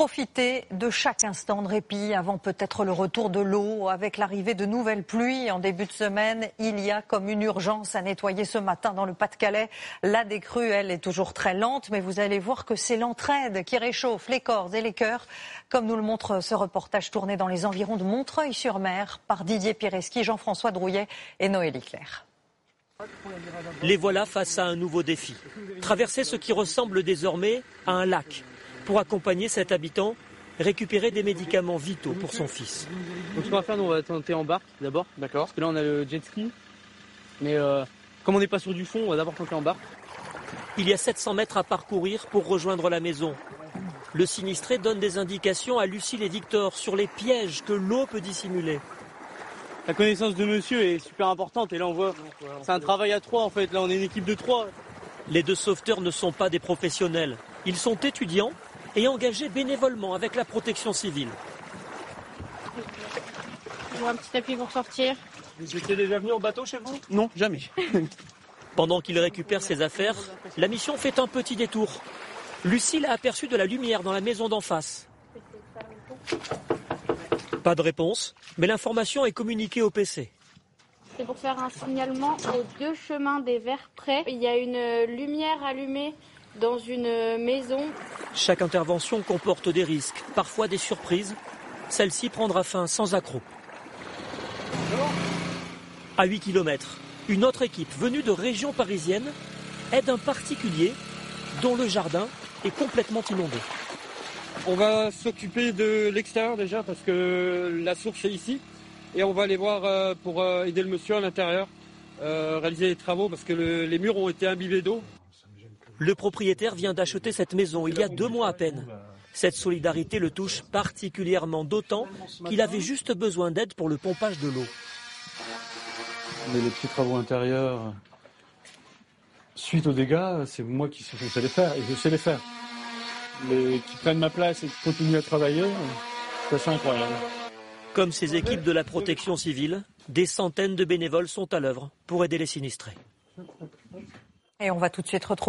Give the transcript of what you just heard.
profiter de chaque instant de répit avant peut-être le retour de l'eau. Avec l'arrivée de nouvelles pluies en début de semaine, il y a comme une urgence à nettoyer ce matin dans le Pas-de-Calais. La décrue, elle, est toujours très lente, mais vous allez voir que c'est l'entraide qui réchauffe les corps et les cœurs, comme nous le montre ce reportage tourné dans les environs de Montreuil-sur-Mer par Didier Pireski, Jean-François Drouillet et Noélie Claire. Les voilà face à un nouveau défi. Traverser ce qui ressemble désormais à un lac pour accompagner cet habitant récupérer des médicaments vitaux pour son fils. Donc ce qu'on va faire, nous, on va tenter en barque d'abord. D'accord. Parce que là, on a le jet ski. Mais euh, comme on n'est pas sur du fond, on va d'abord tenter en barque. Il y a 700 mètres à parcourir pour rejoindre la maison. Le sinistré donne des indications à Lucille et Victor sur les pièges que l'eau peut dissimuler. La connaissance de monsieur est super importante et là on voit, c'est un travail à trois en fait. Là on est une équipe de trois. Les deux sauveteurs ne sont pas des professionnels. Ils sont étudiants et engagés bénévolement avec la protection civile. Je vois un petit appui pour sortir. Vous étiez déjà venu en bateau chez vous? Non, jamais. Pendant qu'il récupère ses affaires, la mission fait un petit détour. Lucille a aperçu de la lumière dans la maison d'en face. Pas de réponse, mais l'information est communiquée au PC. C'est pour faire un signalement aux deux chemins des verts près. Il y a une lumière allumée dans une maison. Chaque intervention comporte des risques, parfois des surprises. Celle-ci prendra fin sans accroc. À 8 km, une autre équipe venue de région parisienne aide un particulier dont le jardin est complètement inondé. On va s'occuper de l'extérieur déjà parce que la source est ici. Et on va aller voir euh, pour euh, aider le monsieur à l'intérieur, euh, réaliser les travaux parce que le- les murs ont été imbibés d'eau. Le propriétaire vient d'acheter cette maison il y a deux mois à peine. Cette solidarité le touche particulièrement, d'autant qu'il avait juste besoin d'aide pour le pompage de l'eau. Mais les petits travaux intérieurs, suite aux dégâts, c'est moi qui sais les faire et je sais les faire. Mais qui prennent ma place et qui continuent à travailler, ça c'est incroyable. Comme ces équipes de la protection civile, des centaines de bénévoles sont à l'œuvre pour aider les sinistrés. Et on va tout de suite retrouver